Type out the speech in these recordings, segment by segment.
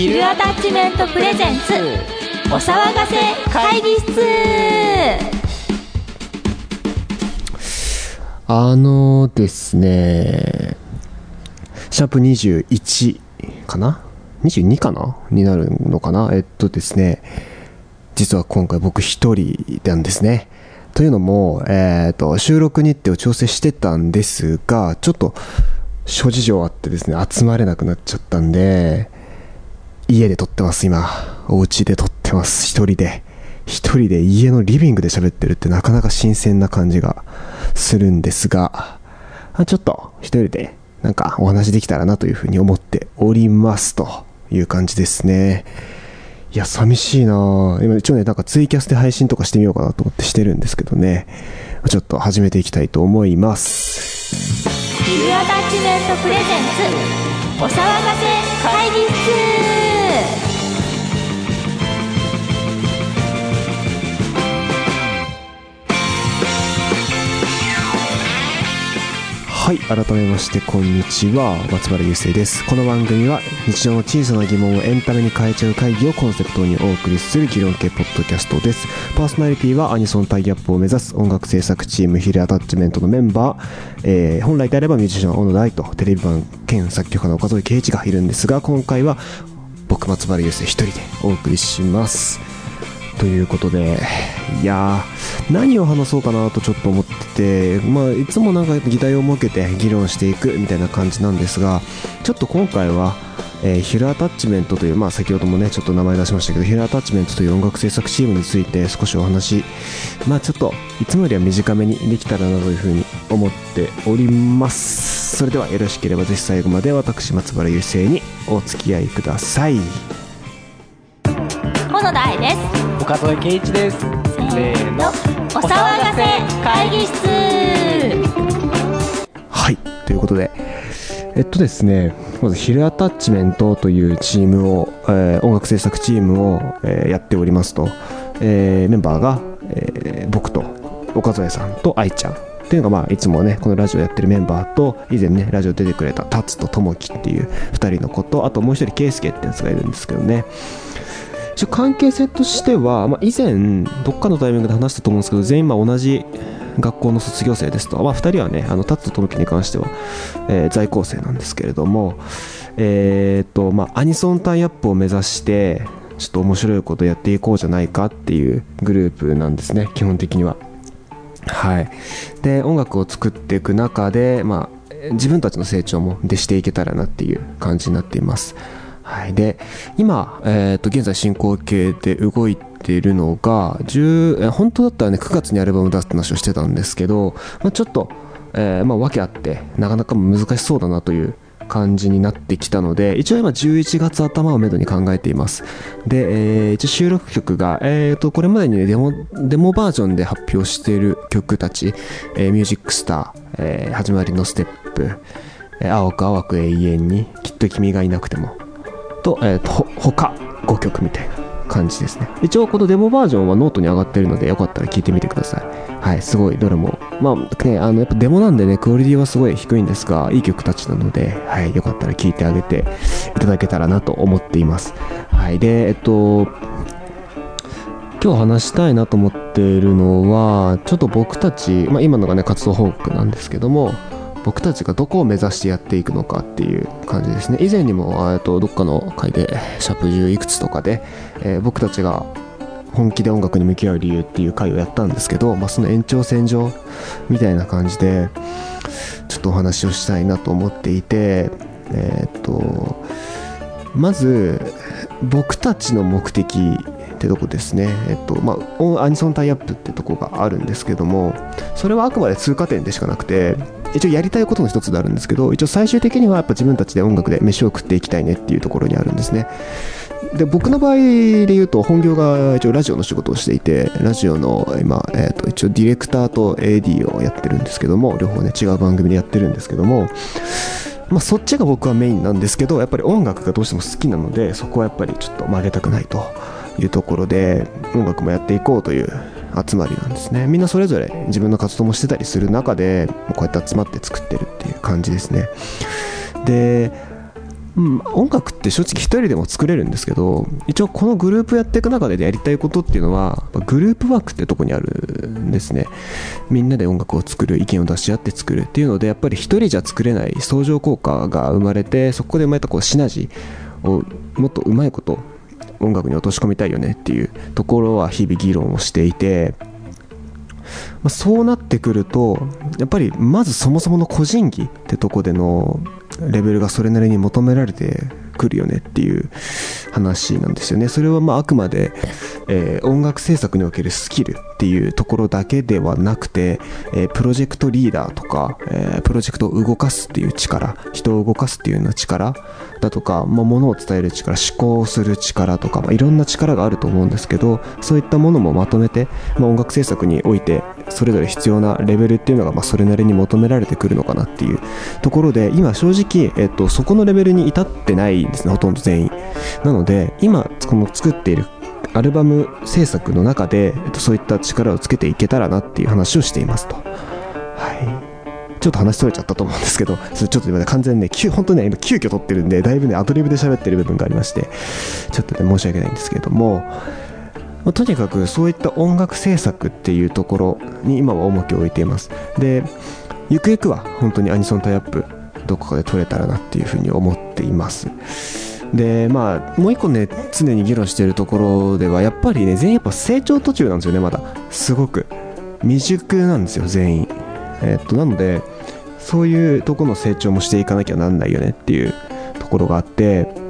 ヒルアタッチメントプレゼンツお騒がせ会議室あのですね、シャープ21かな ?22 かな？になるのかな？えっとですね、実は今回僕一人なんですね。というのも、えっと、収録日程を調整してたんですが、ちょっと諸事情あってですね、集まれなくなっちゃったんで、家で撮ってます、今。お家で撮ってます、一人で。一人で家のリビングで喋ってるってなかなか新鮮な感じがするんですが、あちょっと一人でなんかお話できたらなというふうに思っておりますという感じですね。いや、寂しいな今一応ね、なんかツイキャスで配信とかしてみようかなと思ってしてるんですけどね。ちょっと始めていきたいと思います。ヒルアタッチメントプレゼンツお騒がせ会議室はい、改めましてこんにちは、松原優生です。この番組は日常の小さな疑問をエンタメに変えちゃう会議をコンセプトにお送りする議論系ポッドキャストです。パーソナリティはアニソンタイアップを目指す音楽制作チームヒルアタッチメントのメンバー、えー本来であればミュージシャン小野大とテレビ版兼作曲家の岡添圭一がいるんですが、今回は僕松原優生一人でお送りします。ということで、いやー、何を話そうかなとちょっと思ってて、まあ、いつもなんか議題を設けて議論していくみたいな感じなんですが、ちょっと今回は、えーヒルアタッチメントという、まあ、先ほどもね、ちょっと名前出しましたけど、ヒルアタッチメントという音楽制作チームについて少しお話、まあ、ちょっと、いつもよりは短めにできたらなというふうに思っております。それではよろしければぜひ最後まで私、松原優生にお付き合いください。小野大です岡添圭一です。せーの。お騒がせ会議室。はい、ということで、えっとですね、まずヒルアタッチメントというチームを、えー音楽制作チームを、えーやっておりますと、えーメンバーが、えー僕と岡添さんと愛ちゃん。っていうのがまあいつもねこのラジオやってるメンバーと以前ねラジオ出てくれたタツとともきっていう2人の子とあともう一人ケイスケってやつがいるんですけどね一応関係性としては、まあ、以前どっかのタイミングで話したと思うんですけど全員ま同じ学校の卒業生ですと、まあ、2人はねあのタツとともきに関しては、えー在校生なんですけれどもえーとまあアニソンタイアップを目指してちょっと面白いことやっていこうじゃないかっていうグループなんですね基本的には。はい。で音楽を作っていく中で、まあ、自分たちの成長もでしていけたらなっていう感じになっています。はい、で今、えー、と現在進行形で動いているのが10え本当だったらね9月にアルバム出すって話をしてたんですけど、まあ、ちょっと、えーまあ、訳あってなかなか難しそうだなという感じになってきたので一応今11月頭をめどに考えています。で、えー一応収録曲が、えー、とこれまでに、ね、デモデモバージョンで発表している曲たち「えー、ミュージックスター、えー始まりのステップ」え青く淡く永遠にきっと君がいなくても」と,、えー、とほ他5曲みたいな感じですね。一応このデモバージョンはノートに上がってるのでよかったら聞いてみてください。はいすごいどれもまあねあのやっぱデモなんでねクオリティはすごい低いんですがいい曲たちなのではいよかったら聞いてあげていただけたらなと思っています。はいでえっと今日話したいなと思っているのはちょっと僕たち、まあ、今のがね活動報告なんですけども僕たちがどこを目指してやっていくのかっていう感じですね。以前にもえっとどっかの回でシャープ10いくつとかで、えー僕たちが本気で音楽に向き合う理由っていう回をやったんですけど、まあ、その延長線上みたいな感じでちょっとお話をしたいなと思っていてえーっとまず僕たちの目的ってとこですね、えっとまあ、アニソンタイアップってとこがあるんですけどもそれはあくまで通過点でしかなくて一応やりたいことの一つであるんですけど一応最終的にはやっぱ自分たちで音楽で飯を食っていきたいねっていうところにあるんですね。で僕の場合で言うと本業が一応ラジオの仕事をしていてラジオの今、えー、と一応ディレクターと AD をやってるんですけども両方ね違う番組でやってるんですけどもまあ、そっちが僕はメインなんですけどやっぱり音楽がどうしても好きなのでそこはやっぱりちょっと曲げたくないと。いうところで音楽もやっていこうという集まりなんですね。みんなそれぞれ自分の活動もしてたりする中でこうやって集まって作ってるっていう感じですね。でうん、音楽って正直一人でも作れるんですけど一応このグループやっていく中でやりたいことっていうのはグループワークってとこにあるんですね。みんなで音楽を作る意見を出し合って作るっていうのでやっぱり一人じゃ作れない相乗効果が生まれてそこで生まれたこうシナジーをもっとうまいこと音楽に落とし込みたいよねっていうところは日々議論をしていてまあ、そうなってくるとやっぱりまずそもそもの個人技ってとこでのレベルがそれなりに求められてくるよねっていう話なんですよね。それはまああくまで、えー、音楽制作におけるスキルっていうところだけではなくて、えー、プロジェクトリーダーとか、えー、プロジェクトを動かすっていう力人を動かすっていうような力だとか、まあ、物を伝える力思考する力とか、まあ、いろんな力があると思うんですけどそういったものもまとめて、まあ、音楽制作においてそれぞれ必要なレベルっていうのがまあそれなりに求められてくるのかなっていうところで今正直、えっと、そこのレベルに至ってないんですねほとんど全員。なので今この作っているアルバム制作の中で、えっと、そういった力をつけていけたらなっていう話をしていますと。はい。ちょっと話しとれちゃったと思うんですけど、ちょっと今ね、完全にね、本当にね、今急遽撮ってるんで、だいぶね、アドリブで喋ってる部分がありまして、ちょっとね、申し訳ないんですけれども、ま、とにかくそういった音楽制作っていうところに今は重きを置いています。でゆくゆくは本当にアニソンタイアップどこかで撮れたらなっていうふうに思っています。でまあもう一個ね常に議論しているところではやっぱりね全員やっぱ成長途中なんですよねまだ。すごく。未熟なんですよ全員。えっとなのでそういうとこの成長もしていかなきゃなんないよねっていうところがあって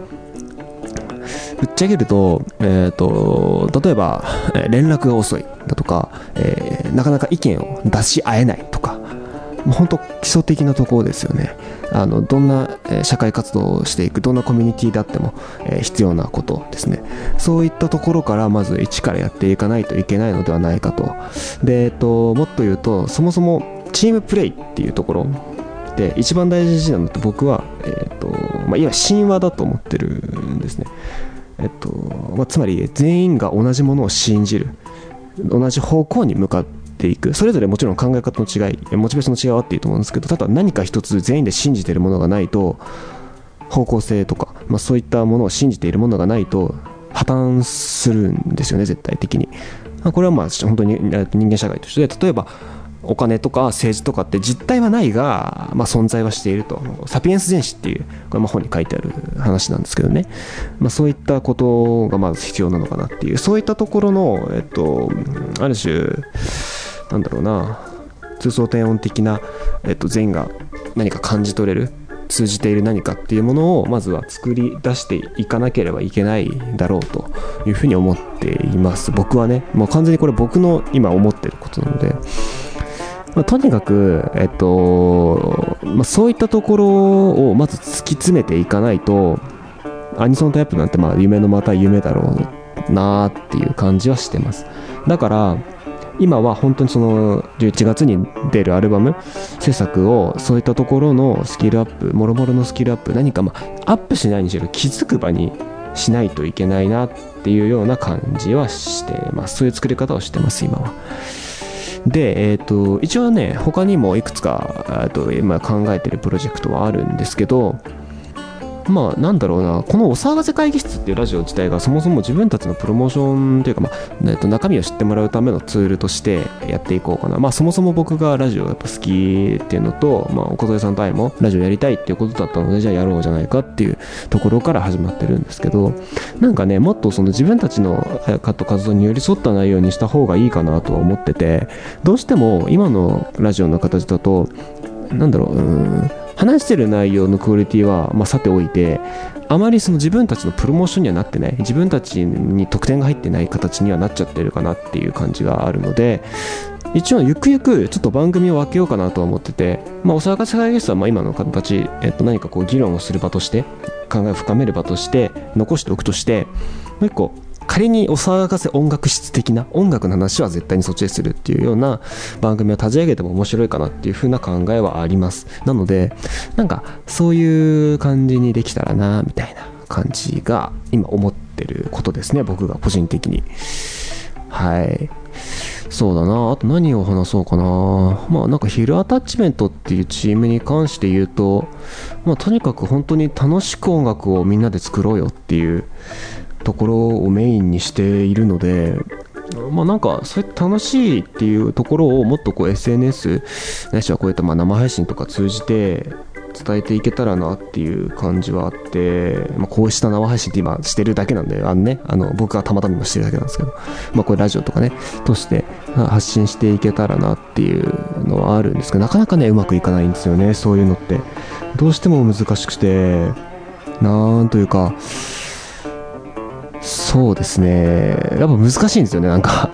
ぶっちゃけると,、えーと、例えば、え連絡が遅いだとか、えー、なかなか意見を出し合えないとかもう本当基礎的なところですよね。あのどんな、え社会活動をしていくどんなコミュニティであっても、えー、必要なことですね。そういったところからまず一からやっていかないといけないのではないかと。で、えーと、もっと言うとそもそもチームプレイっていうところで一番大事なのって僕は、えーとまあ、いわ神話だと思ってるんですね。えっとまあ、つまり全員が同じものを信じる。同じ方向に向かっていく。それぞれもちろん考え方の違いモチベーションの違いはあっていいと思うんですけどただ何か一つ全員で信じているものがないと方向性とか、まあ、そういったものを信じているものがないと破綻するんですよね絶対的に。これはまあ本当に人間社会として。例えばお金とか政治とかって実態はないが、まあ、存在はしていると。サピエンス全史っていうこれも本に書いてある話なんですけどね、まあ、そういったことがまず必要なのかなっていう。そういったところの、えっと、ある種なんだろうな通奏低音的な、えっと、全員が何か感じ取れる通じている何かっていうものをまずは作り出していかなければいけないだろうというふうに思っています。僕はねもう完全にこれ僕の今思ってることなので。まあ、とにかく、えっとまあ、そういったところをまず突き詰めていかないとアニソンタイプなんてまあ夢のまた夢だろうなっていう感じはしてますだから今は本当にその11月に出るアルバム制作をそういったところのスキルアップもろもろのスキルアップ何かまあアップしないにしろ気づく場にしないといけないなっていうような感じはしてますそういう作り方をしてます今は。で、えーと、一応ね他にもいくつかえっと今考えてるプロジェクトはあるんですけどまあなんだろうな。このお騒がせ会議室っていうラジオ自体がそもそも自分たちのプロモーションというか、まあえっと、中身を知ってもらうためのツールとしてやっていこうかな。まあそもそも僕がラジオやっぱ好きっていうのと、まあ、お小添さんと愛もラジオやりたいっていうことだったのでじゃあやろうじゃないかっていうところから始まってるんですけどなんかねもっとその自分たちのカット活動に寄り添った内容にした方がいいかなとは思っててどうしても今のラジオの形だとなんだろううん話してる内容のクオリティは、まあ、さておいてあまりその自分たちのプロモーションにはなってない。自分たちに得点が入ってない形にはなっちゃってるかなっていう感じがあるので一応ゆくゆくちょっと番組を分けようかなとは思ってて、まあ、お騒がせ会議室はま今の形、えっと、何かこう議論をする場として考えを深める場として残しておくとしてもう一個仮にお騒がせ音楽室的な音楽の話は絶対にそっちでするっていうような番組を立ち上げても面白いかなっていう風な考えはあります。なのでなんかそういう感じにできたらなみたいな感じが今思ってることですね僕が個人的に。はい。そうだな。あと何を話そうかな。まあなんかヒルアタッチメントっていうチームに関して言うとまあとにかく本当に楽しく音楽をみんなで作ろうよっていうところをメインにしているのでまあなんかそうやって楽しいっていうところをもっとこう SNS ないしはこういったまあ生配信とか通じて伝えていけたらなっていう感じはあって、まあ、こうした生配信って今してるだけなんで、あのね、あの僕がたまたましてるだけなんですけど、まあ、これラジオとかね、として発信していけたらなっていうのはあるんですけど、なかなかね、うまくいかないんですよね、そういうのって。どうしても難しくて、なんというか、そうですね、やっぱ難しいんですよね、なんか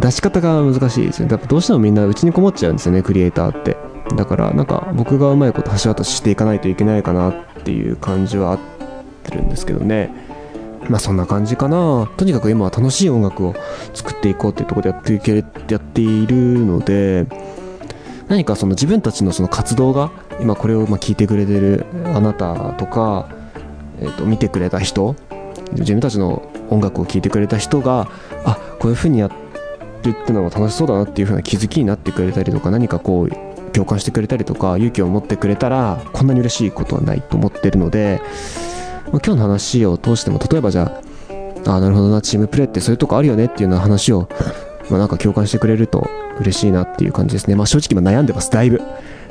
出し方が難しいですよね。やっぱどうしてもみんなうちにこもっちゃうんですよね、クリエイターって。だからなんか僕がうまいこと橋渡ししていかないといけないかなっていう感じはあってるんですけどねまあそんな感じかなとにかく今は楽しい音楽を作っていこうっていうところでやっていけやっているので何かその自分たちのその活動が今これをま聞いてくれてるあなたとか、えー、と見てくれた人自分たちの音楽を聴いてくれた人があこういう風にやってるってのも楽しそうだなっていう風な気づきになってくれたりとか何かこう共感してくれたりとか勇気を持ってくれたらこんなに嬉しいことはないと思ってるので、まあ、今日の話を通しても例えばじゃああなるほどなチームプレーってそういうとこあるよねっていうような話を、まあ、なんか共感してくれると嬉しいなっていう感じですね、まあ、正直今悩んでます。だいぶ。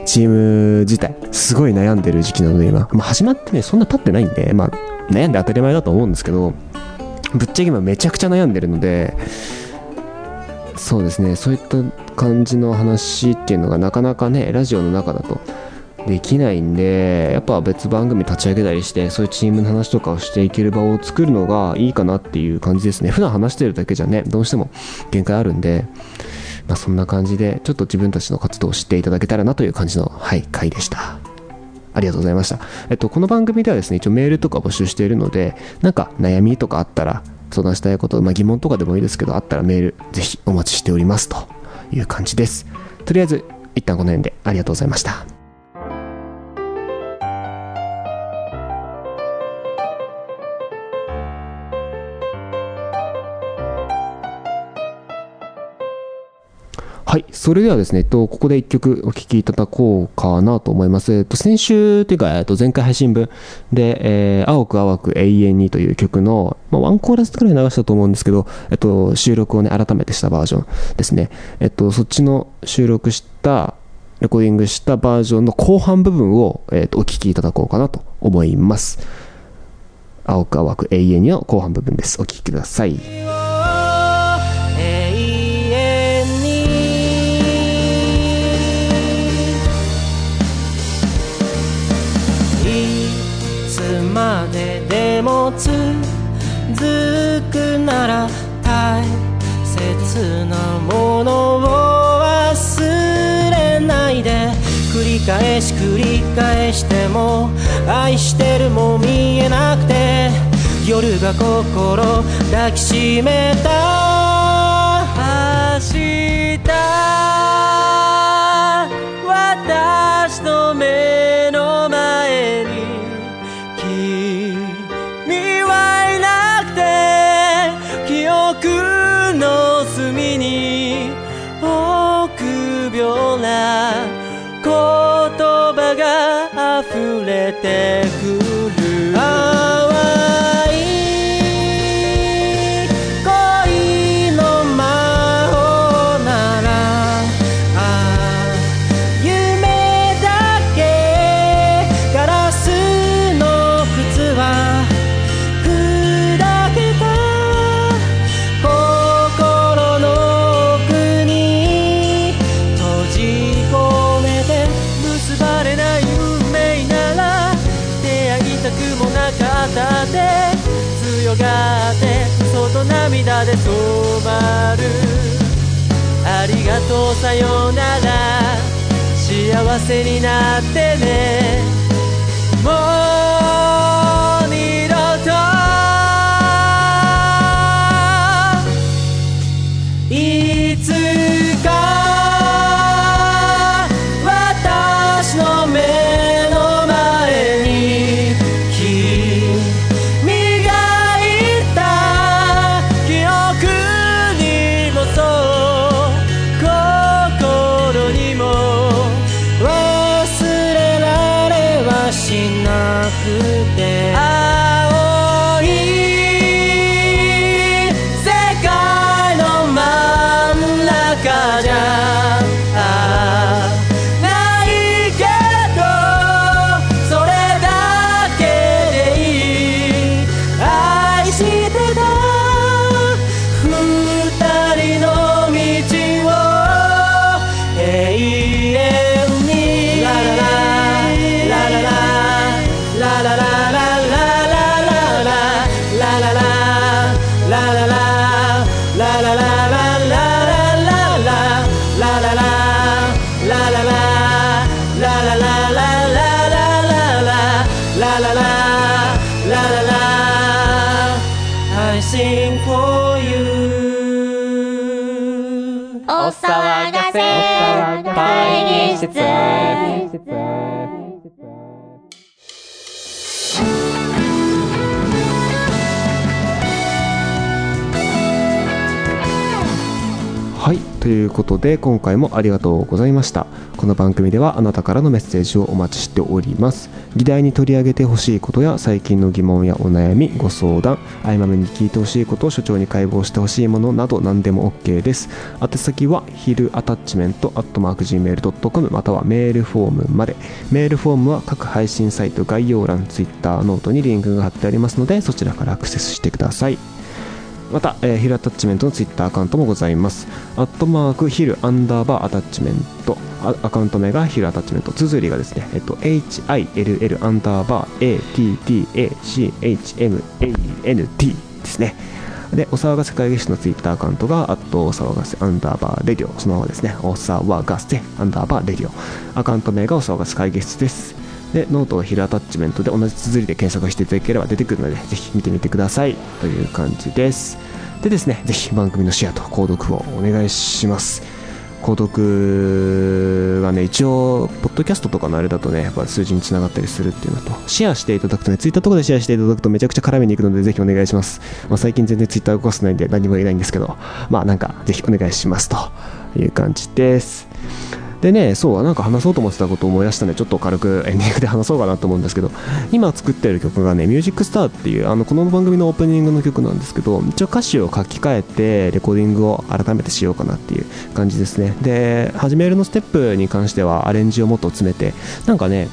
チーム自体すごい悩んでる時期なので今、まあ、始まってねそんな経ってないんで、まあ、悩んで当たり前だと思うんですけどぶっちゃけ今めちゃくちゃ悩んでるのでそうですねそういった感じの話っていうのがなかなかねラジオの中だとできないんでやっぱ別番組立ち上げたりしてそういうチームの話とかをしていける場を作るのがいいかなっていう感じですね。普段話してるだけじゃねどうしても限界あるんで。まあそんな感じでちょっと自分たちの活動を知っていただけたらなという感じのはい回でしたありがとうございました。えっと、この番組ではですね、一応メールとか募集しているので、なんか悩みとかあったら、相談したいこと、まあ、疑問とかでもいいですけど、あったらメール、ぜひお待ちしておりますという感じです。とりあえず、一旦この辺でありがとうございました。はい。それではですね、えっと、ここで一曲お聴きいただこうかなと思います。えっと、先週というか、えっと、前回配信分で、えー、青く淡く永遠にという曲の、まあ、ワンコーラスくらい流したと思うんですけど、えっと、収録をね、改めてしたバージョンですね。えっと、そっちの収録した、レコーディングしたバージョンの後半部分を、えっと、お聴きいただこうかなと思います。青く淡く永遠にの後半部分です。お聴きください。ででも続くなら大切なものを忘れないで繰り返し繰り返しても愛してるも見えなくて夜が心抱きしめた明日私の目の前ような言葉が溢れてる。外涙で止まる。ありがとうさよなら。幸せになってね。もう。しなくて。在。ということで今回もありがとうございました。この番組ではあなたからのメッセージをお待ちしております。議題に取り上げてほしいことや最近の疑問やお悩みご相談あいまめに聞いてほしいことを所長に解剖してほしいものなど何でも OK です。宛先は Hill ATTACHMENT アットマーク Gmail.com またはメールフォームまで。メールフォームは各配信サイト概要欄 Twitter note にリンクが貼ってありますのでそちらからアクセスしてください。また、えー Hill ATTACHMENT のツイッターアカウントもございます。アットマーク Hill アンダーバー ATTACHMENT。アカウント名が Hill ATTACHMENT。綴りがですね、えっと、HILL アンダーバー ATTACHMENT ですね。で、お騒がせ会議室のツイッターアカウントが、あと、お騒がせアンダーバーレディオ。そのままですね、お騒がせアンダーバーレディオ。アカウント名がお騒がせ会議室です。で、ノートは Hill ATTACHMENT で同じ綴りで検索していただければ出てくるので、ぜひ見てみてください。という感じです。でですね、ぜひ番組のシェアと購読をお願いします。購読がね、一応、ポッドキャストとかのあれだとね、やっぱ数字につながったりするっていうのと、シェアしていただくとね、ツイッターとかでシェアしていただくとめちゃくちゃ絡みに行くので、ぜひお願いします。まあ、最近全然ツイッター動かせないんで何も言えないんですけど、まあなんか、ぜひお願いしますという感じです。でね、そう、なんか話そうと思ってたことを思い出したんで、ちょっと軽くエンディングで話そうかなと思うんですけど、今作ってる曲がね、ミュージックスターっていう、あの、この番組のオープニングの曲なんですけど、一応歌詞を書き換えて、レコーディングを改めてしようかなっていう感じですね。で、始めるのステップに関しては、アレンジをもっと詰めて、なんかね、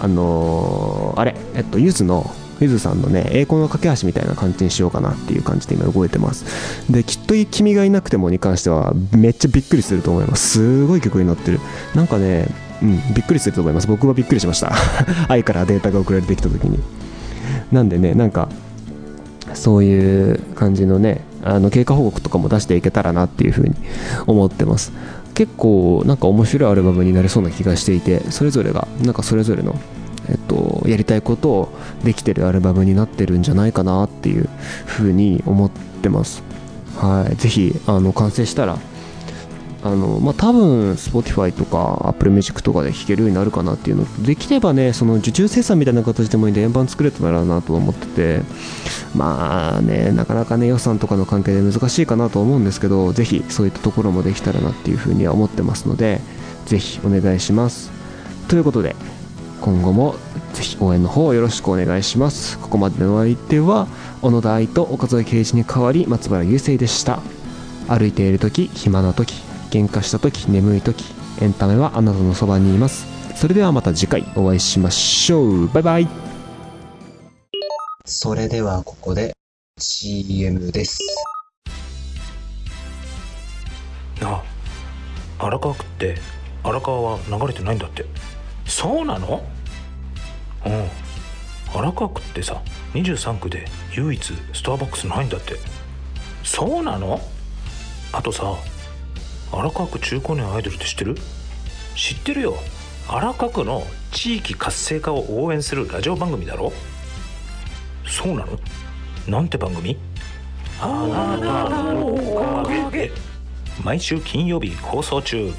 あのーあれ、えっと、ゆずの、ゆずさんのね、栄光の架け橋みたいな感じにしようかなっていう感じで今動いてます。で、きっと君がいなくてもに関しては、めっちゃびっくりすると思います。すごい曲になってる。なんかね、うん、びっくりすると思います。僕はびっくりしました。愛からデータが送られてきた時に。なんでね、なんか、そういう感じのね、あの経過報告とかも出していけたらなっていうふうに思ってます。結構なんか面白いアルバムになりそうな気がしていて、それぞれが、なんかそれぞれの、えっと、やりたいことをできてるアルバムになってるんじゃないかなっていうふうに思ってます。はい。ぜひ、あの、完成したら、あのまあ、多分 Spotify とか Apple Music とかで聴けるようになるかなっていうのできればねその受注生産みたいな形でもいいんで円盤作れたらなと思っててまあねなかなかね予算とかの関係で難しいかなと思うんですけどぜひそういったところもできたらなっていうふうには思ってますのでぜひお願いしますということで今後もぜひ応援の方よろしくお願いします。ここまでのお相手は小野田愛と岡添圭一に代わり松原優生でした。歩いている時暇な時喧嘩した時眠い時エンタメはあなたのそばにいます。それではまた次回お会いしましょう。バイバイ。それではここで CM です。なあ荒川区って荒川は流れてないんだってそうなの？うん。荒川区ってさ23区で唯一スターバックスないんだって。そうなの？あとさ荒川区中高年アイドルって知ってる？知ってるよ。荒川区の地域活性化を応援するラジオ番組だろ？そうなの？なんて番組？あなたのおかげ毎週金曜日放送中。